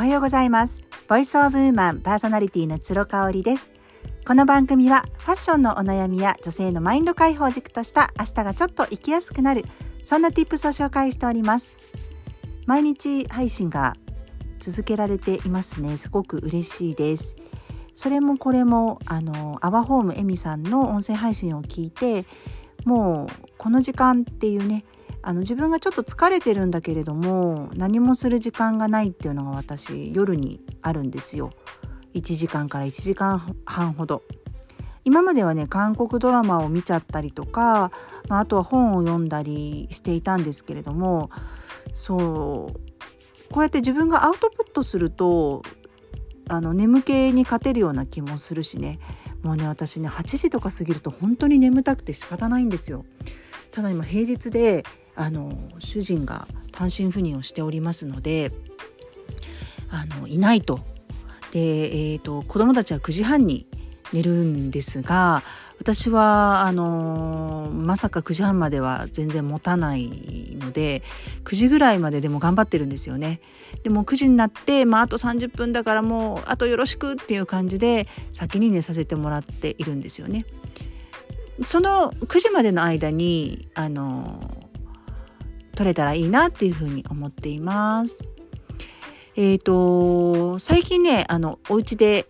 おはようございます。ボイスオブウーマンパーソナリティの鶴香織です。この番組はファッションのお悩みや女性のマインド解放軸とした明日がちょっと生きやすくなるそんな tips を紹介しております。毎日配信が続けられていますね。すごく嬉しいです。それもこれもあのアワホームエミさんの音声配信を聞いてもうこの時間っていうねあの自分がちょっと疲れてるんだけれども何もする時間がないっていうのが私夜にあるんですよ。1時間から1時間半ほど。今まではね韓国ドラマを見ちゃったりとか、まあ、あとは本を読んだりしていたんですけれどもそうこうやって自分がアウトプットするとあの眠気に勝てるような気もするしね。もうね私ね8時とか過ぎると本当に眠たくて仕方ないんですよ。ただ今平日であの主人が単身赴任をしておりますのであのいないと。で、えーと、子供たちは9時半に寝るんですが私はあのまさか9時半までは全然持たないので9時ぐらいまででも頑張ってるんですよね。でも9時になって、まあ、あと30分だからもうあとよろしくっていう感じで先に寝させてもらっているんですよね。その9時までの間にあの取れたらいいなっていうふうに思っています。えっ、ー、と最近ねあのお家で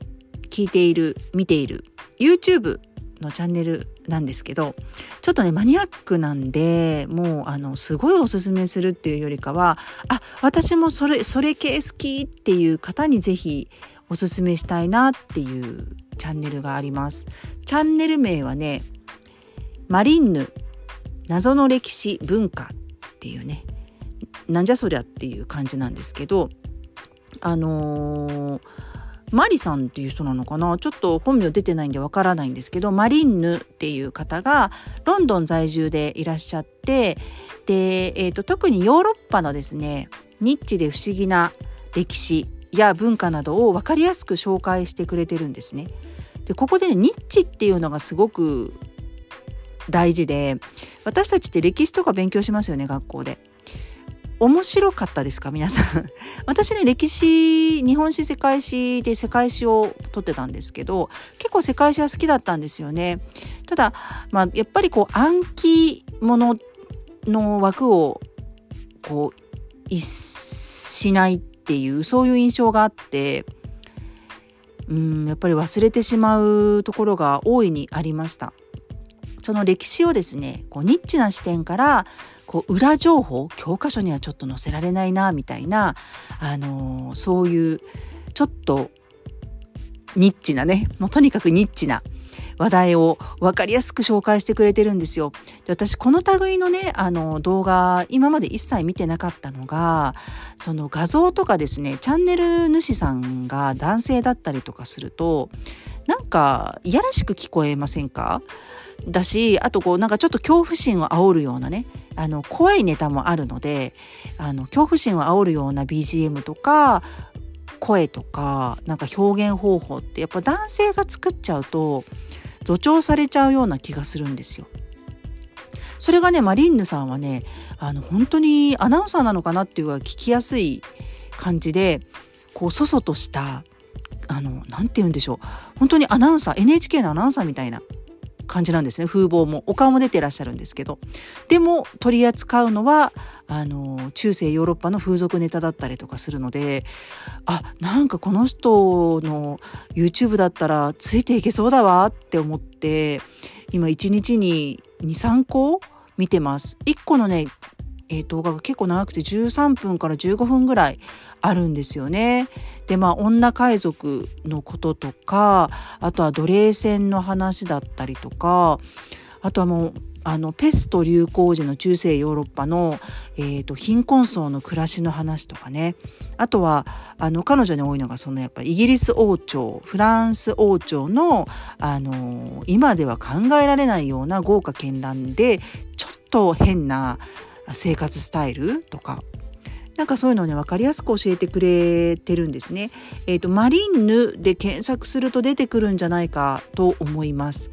聞いている見ている YouTube のチャンネルなんですけどちょっとねマニアックなんでもうあのすごいおすすめするっていうよりかはあ私もそれそれ系好きっていう方に是非おすすめしたいなっていうチャンネルがあります。チャンネル名はねマリンヌ謎の歴史文化っていうねなんじゃそりゃっていう感じなんですけどあのー、マリさんっていう人なのかな？ちょっと本名出てないんでわからないんですけどマリンヌっていう方がロンドン在住でいらっしゃってで、えーと、特にヨーロッパのですねニッチで不思議な歴史や文化などを分かりやすく紹介してくれてるんですね。でここで、ね、ニッチっていうのがすごく大事で私たちって歴史とか勉強しますよね学校で。面白かったですか皆さん。私ね、歴史、日本史世界史で世界史を取ってたんですけど、結構世界史は好きだったんですよね。ただ、まあ、やっぱりこう、暗記ものの枠を、こう、逸しないっていう、そういう印象があって、うん、やっぱり忘れてしまうところが大いにありました。その歴史をですねこうニッチな視点からこう裏情報教科書にはちょっと載せられないなみたいな、あのー、そういうちょっとニッチなねもうとにかくニッチな話題を分かりやすく紹介してくれてるんですよ。で私この類のねあの動画今まで一切見てなかったのがその画像とかですねチャンネル主さんが男性だったりとかするとなんかいやらしく聞こえませんか？だしあとこうなんかちょっと恐怖心を煽るようなねあの怖いネタもあるのであの恐怖心を煽るような BGM とか声とかなんか表現方法ってやっぱ男性が作っちゃうと助長されちゃうような気がするんですよ。それがねマリンヌさんはねあの本当にアナウンサーなのかなっていうは聞きやすい感じでこうそそとしたあの何て言うんでしょう本当にアナウンサー NHK のアナウンサーみたいな感じなんですね。風貌も。お顔も出てらっしゃるんですけど。でも取り扱うのはあの中世ヨーロッパの風俗ネタだったりとかするのであなんかこの人の YouTube だったらついていけそうだわって思って今1日に23個見てます。1個のねえー、動画が結構長くて13分から15分ぐらいあるんですよね。でまあ女海賊のこととかあとは奴隷船の話だったりとかあとはもうあのペスト流行時の中世ヨーロッパの、えーと、貧困層の暮らしの話とかねあとはあの彼女に多いのがそのやっぱイギリス王朝フランス王朝の、あの今では考えられないような豪華絢爛でちょっと変な生活スタイルとかなんかそういうのをね分かりやすく教えてくれてるんですね。えっ、ー、とマリンヌで検索すると出てくるんじゃないかと思います。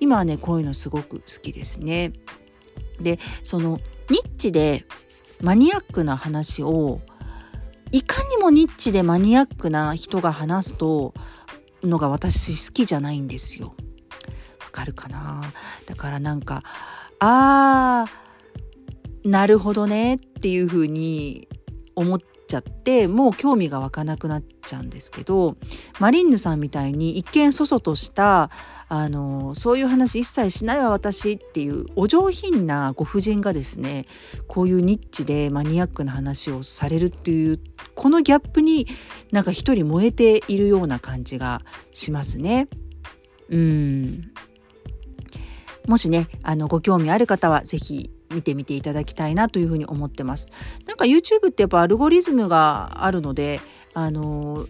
今はねこういうのすごく好きですね。でそのニッチでマニアックな話をいかにもニッチでマニアックな人が話すとのが私好きじゃないんですよ。わかるかな？だからなんかあーなるほどねっていうふうに思っちゃってもう興味が湧かなくなっちゃうんですけどマリンヌさんみたいに一見そそとしたあのそういう話一切しないわ私っていうお上品なご婦人がですねこういうニッチでマニアックな話をされるっていうこのギャップになんか一人燃えているような感じがしますね。うんもしねあのご興味ある方は是非見てみていただきたいなというふうに思ってます。なんか YouTube ってやっぱアルゴリズムがあるので、あの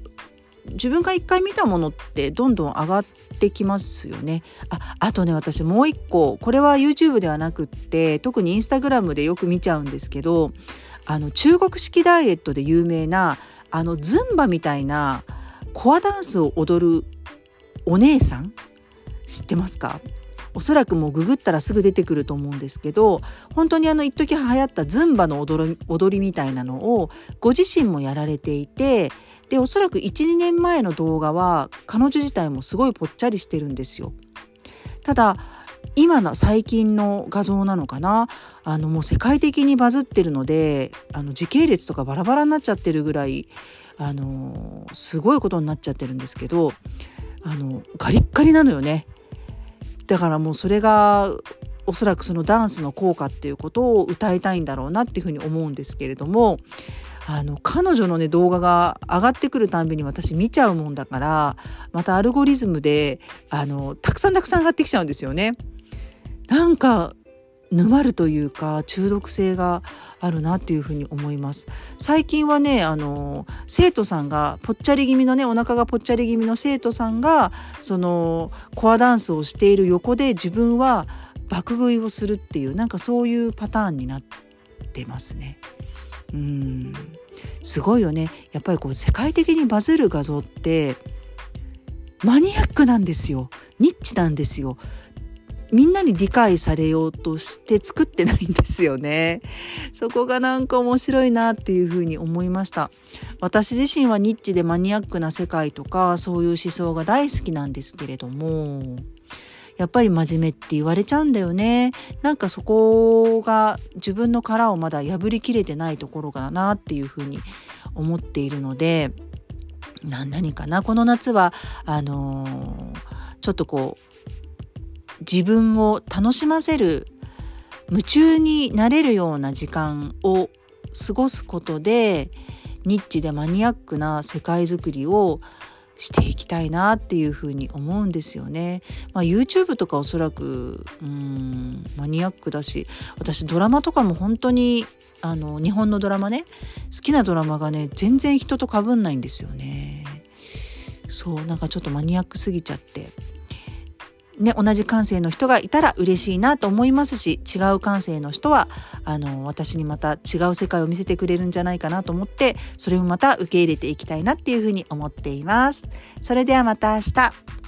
自分が一回見たものってどんどん上がってきますよね。あ、あとね、私もう一個、これは YouTube ではなくって、特に Instagram でよく見ちゃうんですけど、あの中国式ダイエットで有名な、あのズンバみたいなコアダンスを踊るお姉さん知ってますか？おそらくもうググったらすぐ出てくると思うんですけど本当にあの一時流行ったズンバの踊り踊りみたいなのをご自身もやられていてでおそらく12年前の動画は彼女自体もすごいぽっちゃりしてるんですよ。ただ今の最近の画像なのかな？あのもう世界的にバズってるのであの時系列とかバラバラになっちゃってるぐらいあのすごいことになっちゃってるんですけどあのガリッガリなのよねだからもうそれがおそらくそのダンスの効果っていうことを歌いたいんだろうなっていうふうに思うんですけれどもあの彼女のね動画が上がってくるたんびに私見ちゃうもんだからまたアルゴリズムであのたくさんたくさん上がってきちゃうんですよね。なんか沼るというか中毒性があるなっていうふうに思います。最近はねあの生徒さんがぽっちゃり気味のねお腹がぽっちゃり気味の生徒さんがそのコアダンスをしている横で自分は爆食いをするっていうなんかそういうパターンになってますね。うん。すごいよね。やっぱりこう世界的にバズる画像ってマニアックなんですよ。ニッチなんですよ。みんなに理解されようとして作ってないんですよね。そこがなんか面白いなっていうふうに思いました。私自身はニッチでマニアックな世界とかそういう思想が大好きなんですけれども、やっぱり真面目って言われちゃうんだよね。なんかそこが自分の殻をまだ破りきれてないところかなっていうふうに思っているので、何かなこの夏はあのー、ちょっとこう自分を楽しませる夢中になれるような時間を過ごすことでニッチでマニアックな世界づくりをしていきたいなっていうふうに思うんですよね。まあ、YouTube とかおそらくうんマニアックだし私ドラマとかも本当にあの日本のドラマね好きなドラマがね全然人と被んないんですよね。そうなんかちょっとマニアックすぎちゃってね、同じ感性の人がいたら嬉しいなと思いますし違う感性の人はあの私にまた違う世界を見せてくれるんじゃないかなと思ってそれもまた受け入れていきたいなっていうふうに思っています。それではまた明日。